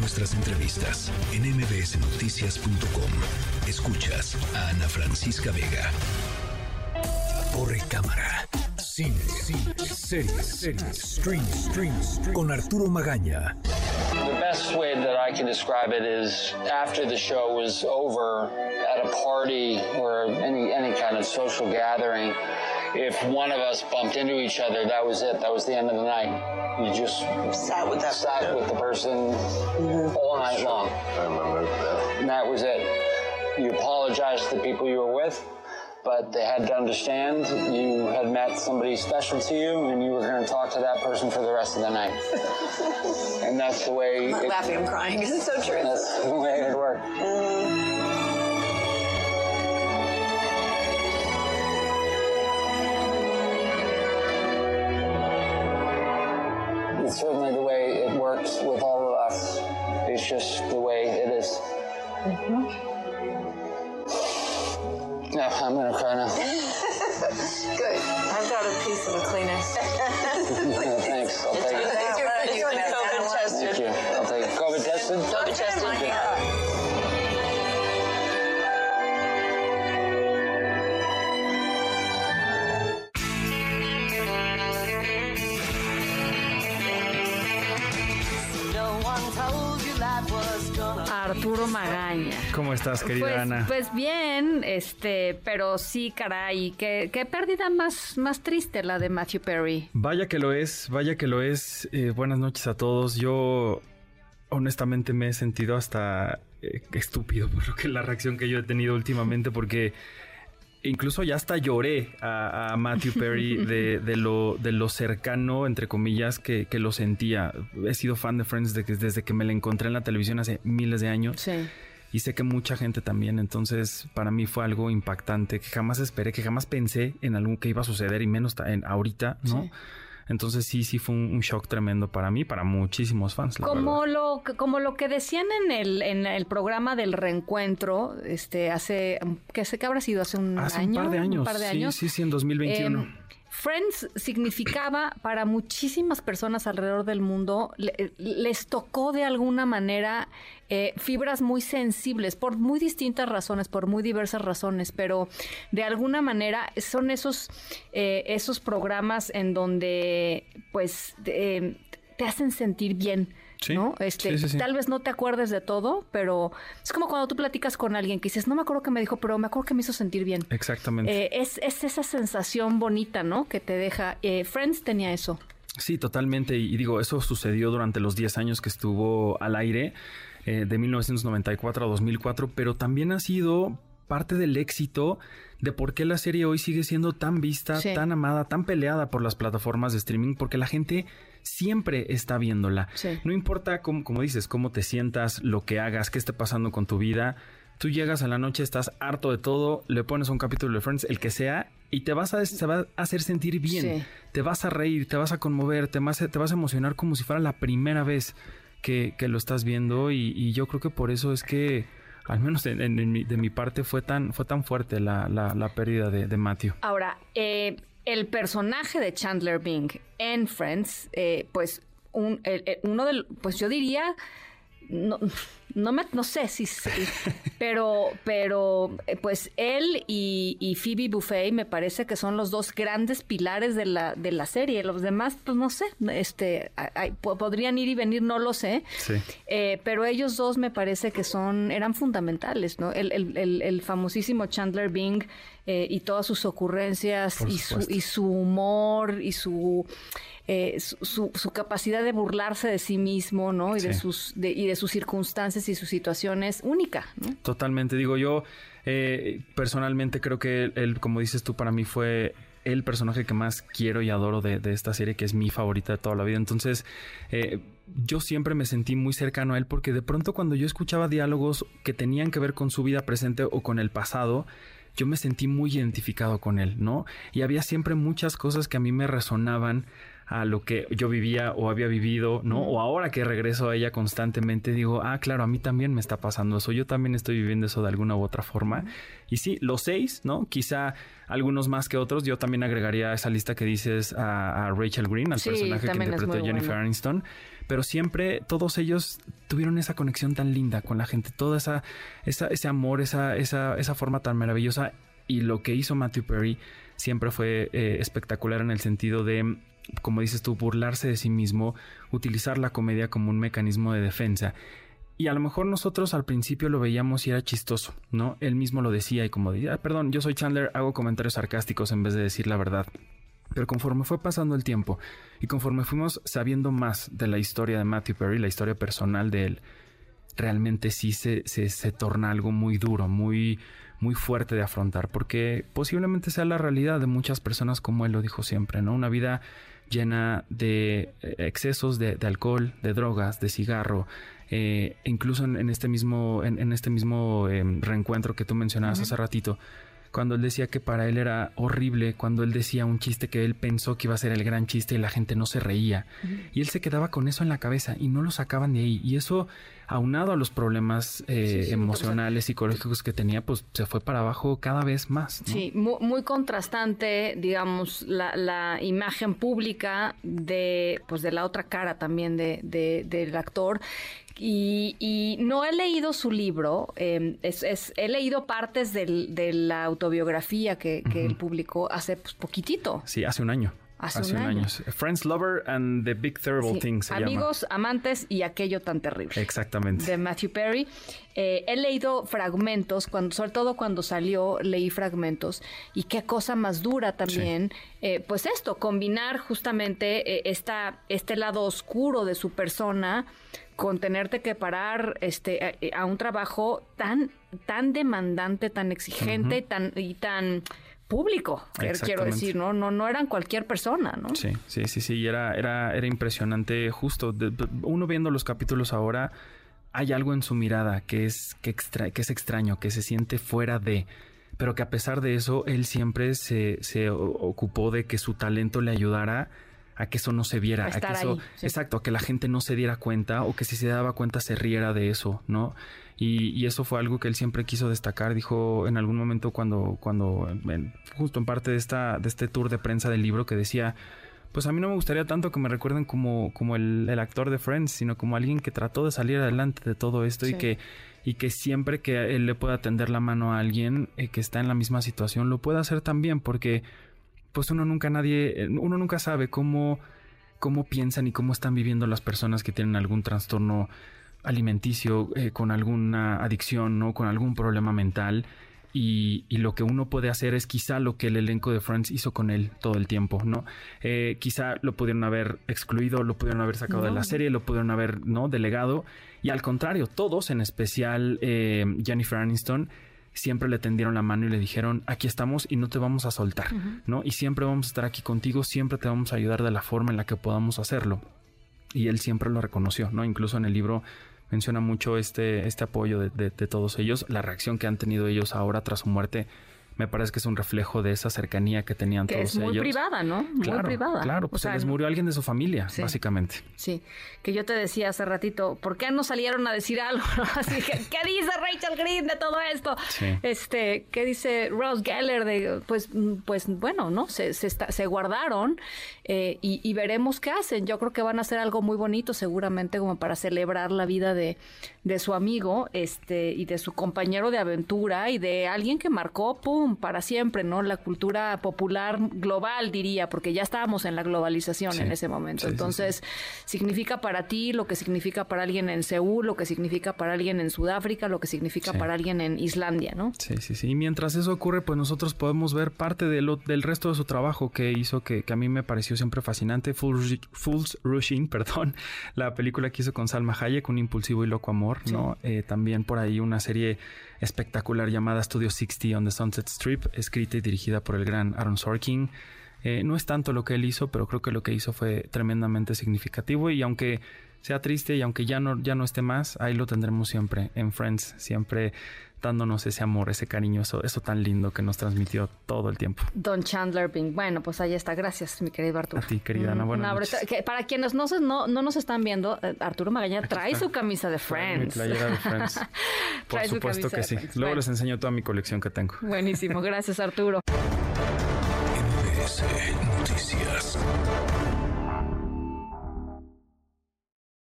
nuestras entrevistas en mbsnoticias.com. Escuchas a Ana Francisca Vega. Corre cámara. Con Arturo Magaña. The best way that I can describe it is after the show was over at a party or any any kind of social gathering, if one of us bumped into each other, that was it. That was the end of the night. You just Sat with that sat with the person mm-hmm. all night long. I remember that. And that was it. You apologized to the people you were with, but they had to understand you had met somebody special to you and you were going to talk to that person for the rest of the night. and that's the way I'm not it, laughing, I'm crying. It's so true. that's the way it worked. It's I'm gonna cry now. Good. I've got a piece of a Kleenex. Thanks. I'll take it. It's your COVID Thank you. I'll take it. COVID tested? COVID tested. Arturo Magaña. ¿Cómo estás, querida Pues, Ana? pues bien, este, pero sí, caray, qué, qué pérdida más, más triste la de Matthew Perry. Vaya que lo es, vaya que lo es. Eh, buenas noches a todos. Yo honestamente me he sentido hasta eh, estúpido por lo que la reacción que yo he tenido últimamente porque incluso ya hasta lloré a, a Matthew Perry de, de lo, de lo cercano, entre comillas, que, que lo sentía. He sido fan de Friends desde que, desde que me la encontré en la televisión hace miles de años. Sí. Y sé que mucha gente también, entonces para mí fue algo impactante que jamás esperé, que jamás pensé en algo que iba a suceder y menos en ahorita, ¿no? Sí. Entonces sí, sí fue un, un shock tremendo para mí, para muchísimos fans. la Como verdad. lo, que- como lo que decían en el, en el programa del reencuentro, este, hace, que sé que habrá sido hace un Hace año. un par de años. Un par de años. Sí, sí, sí, en 2021. Eh, Friends significaba para muchísimas personas alrededor del mundo, le- les tocó de alguna manera eh, fibras muy sensibles por muy distintas razones, por muy diversas razones, pero de alguna manera son esos, eh, esos programas en donde pues eh, te hacen sentir bien. Sí, ¿no? Este, sí, sí, sí. Tal vez no te acuerdes de todo, pero es como cuando tú platicas con alguien que dices, no me acuerdo qué me dijo, pero me acuerdo que me hizo sentir bien. Exactamente. Eh, es, es esa sensación bonita, ¿no? Que te deja. eh, Friends tenía eso. Sí, totalmente. Y, y digo, eso sucedió durante los 10 años que estuvo al aire, eh, de 1994 a 2004, pero también ha sido parte del éxito de por qué la serie hoy sigue siendo tan vista, Sí. tan amada, tan peleada por las plataformas de streaming, porque la gente siempre está viéndola. Sí. No importa, cómo, como dices, cómo te sientas, lo que hagas, qué esté pasando con tu vida. Tú llegas a la noche, estás harto de todo, le pones un capítulo de Friends, el que sea, y te vas a, te va a hacer sentir bien. Sí. Te vas a reír, te vas a conmover, te vas a, te vas a emocionar como si fuera la primera vez que, que lo estás viendo. Y, y yo creo que por eso es que, al menos en- mi- de mi parte, fue tan, fue tan fuerte la, la- pérdida de, de Matthew. Ahora, eh, el personaje de Chandler Bing en Friends, eh, pues un, uno del, pues yo diría, no, no, me, no sé si, si- pero, pero eh, pues él y, y Phoebe Buffet me parece que son los dos grandes pilares de la, de la serie. Los demás, pues no sé, este, podrían ir y venir, no lo sé. Sí. Eh, pero ellos dos me parece que son, eran fundamentales, ¿no? El, el- el- el famosísimo Chandler Bing eh, y todas sus ocurrencias y su, y su humor y su, eh, su, capacidad de burlarse de sí mismo, ¿no? Y de sus de- y de sus circunstancias y sus situaciones única, ¿no? Totalmente, digo yo, eh, personalmente creo que él, él, como dices tú, para mí fue el personaje que más quiero y adoro de, de esta serie, que es mi favorita de toda la vida. Entonces, eh, yo siempre me sentí muy cercano a él porque de pronto cuando yo escuchaba diálogos que tenían que ver con su vida presente o con el pasado, yo me sentí muy identificado con él, ¿no? Y había siempre muchas cosas que a mí me resonaban a lo que yo vivía o había vivido, ¿no? O ahora que regreso a ella constantemente digo, ah, claro, a mí también me está pasando eso, yo también estoy viviendo eso de alguna u otra forma. Y sí, los seis, ¿no? Quizá algunos más que otros, yo también agregaría a esa lista que dices a, a Rachel Green, al Sí, personaje que muy Jennifer bueno. Aniston. pero siempre todos ellos tuvieron esa conexión tan linda con la gente, todo esa, ese amor, esa, esa, esa forma tan maravillosa. Y lo que hizo Matthew Perry siempre fue eh, espectacular en el sentido de, como dices tú, burlarse de sí mismo, utilizar la comedia como un mecanismo de defensa. Y a lo mejor nosotros al principio lo veíamos y era chistoso, ¿no? Él mismo lo decía y como decía, ah, perdón, yo soy Chandler, hago comentarios sarcásticos en vez de decir la verdad. Pero conforme fue pasando el tiempo y conforme fuimos sabiendo más de la historia de Matthew Perry, la historia personal de él, realmente sí se, se, se torna algo muy duro, muy, muy fuerte de afrontar, porque posiblemente sea la realidad de muchas personas como él lo dijo siempre, ¿no? Una vida llena de eh, excesos de, alcohol, de drogas, de cigarro, eh, incluso en, este mismo, en, este mismo em, reencuentro que tú mencionabas hace ratito, cuando él decía que para él era horrible, cuando él decía un chiste que él pensó que iba a ser el gran chiste y la gente no se reía. Y él se quedaba con eso en la cabeza y no lo sacaban de ahí. Y eso, aunado a los problemas eh, emocionales, psicológicos que tenía, pues se fue para abajo cada vez más. Sí, muy, contrastante, digamos, la, imagen pública de, pues, de la otra cara también de, del actor y, no he leído su libro, em, es, he leído partes de la autobiografía que, él publicó hace pues, poquitito. Sí, hace un año. Hace, un, año. Friends, Lover and the Big Terrible Thing Amigos, amantes y aquello tan terrible. Exactamente. De Matthew Perry. Eh, he leído fragmentos, cuando, sobre todo cuando salió, leí fragmentos. Y qué cosa más dura también. Eh, pues esto, combinar justamente eh, esta, este lado oscuro de su persona con tenerte que parar este, a, un trabajo tan, tan demandante, tan exigente tan, y tan público, quiero decir, ¿no? No, no eran cualquier persona, ¿no? Sí, sí, sí, sí, era, era, era impresionante justo. uno viendo los capítulos ahora, hay algo en su mirada que es, que, extra, que es extraño, que se siente fuera de pero que a pesar de eso, él siempre se, se ocupó de que su talento le ayudara a que eso no se viera, a, que eso, exacto, a que la gente no se diera cuenta o que si se daba cuenta se riera de eso, ¿no? Y, eso fue algo que él siempre quiso destacar. Dijo en algún momento cuando, cuando justo en parte de esta, de este tour de prensa del libro que decía, pues a mí no me gustaría tanto que me recuerden como, como el, actor de Friends, sino como alguien que trató de salir adelante de todo esto y que y que siempre que él le pueda tender la mano a alguien eh, que está en la misma situación lo pueda hacer también porque pues uno nunca nadie, uno nunca sabe cómo, cómo piensan y cómo están viviendo las personas que tienen algún trastorno alimenticio, eh, con alguna adicción, ¿no? Con algún problema mental. Y, lo que uno puede hacer es quizá lo que el elenco de Friends hizo con él todo el tiempo, ¿no? Eh, quizá lo pudieron haber excluido, lo pudieron haber sacado de la serie, lo pudieron haber, ¿no? Delegado. Y al contrario, todos, en especial eh, Jennifer Aniston, siempre le tendieron la mano y le dijeron, aquí estamos y no te vamos a soltar, ¿no? Y siempre vamos a estar aquí contigo, siempre te vamos a ayudar de la forma en la que podamos hacerlo. Y él siempre lo reconoció, ¿no? Incluso en el libro menciona mucho este, este apoyo de todos ellos, la reacción que han tenido ellos ahora tras su muerte me parece que es un reflejo de esa cercanía que tenían que todos es muy privada, ¿no? Muy claro, privada. Claro, pues se les murió alguien de su familia, básicamente. Sí, que yo te decía hace ratito, ¿por qué no salieron a decir algo? Así que, ¿qué dice Rachel Green de todo esto? Este, ¿qué dice Rose Geller? De, pues, pues bueno, ¿no? Se, se, se guardaron eh, y, veremos qué hacen. Yo creo que van a hacer algo muy bonito, seguramente, como para celebrar la vida de, de su amigo este, y de su compañero de aventura y de alguien que marcó, ¡pum! Para siempre, ¿no? La cultura popular global, diría, porque ya estábamos en la globalización en ese momento. Entonces, significa para ti lo que significa para alguien en Seúl, lo que significa para alguien en Sudáfrica, lo que significa para alguien en Islandia, ¿no? Sí, sí, sí. Y mientras eso ocurre, pues nosotros podemos ver parte de lo, del resto de su trabajo que hizo, que, a mí me pareció siempre fascinante. Fools, Rushing, perdón, la película que hizo con Salma Hayek, Un impulsivo y loco amor, ¿no? Eh, también por ahí una serie espectacular llamada Studio 60 on the Sunset Strip, escrita y dirigida por el gran Aaron Sorkin. Eh, no es tanto lo que él hizo, pero creo que lo que hizo fue tremendamente significativo y aunque sea triste y aunque ya no, ya no esté más, ahí lo tendremos siempre en Friends, siempre dándonos ese amor, ese cariño, eso, tan lindo que nos transmitió todo el tiempo. Don Chandler Bing. Bueno, pues ahí está. Gracias, mi querido Arturo. A ti, querida Ana. Buenas que para quienes no, no, no nos están viendo, eh, Arturo Magaña trae su camisa de Friends. Mi playera de Friends. Por supuesto que sí. Luego les enseño toda mi colección que tengo. Buenísimo. Gracias, Arturo. Noticias.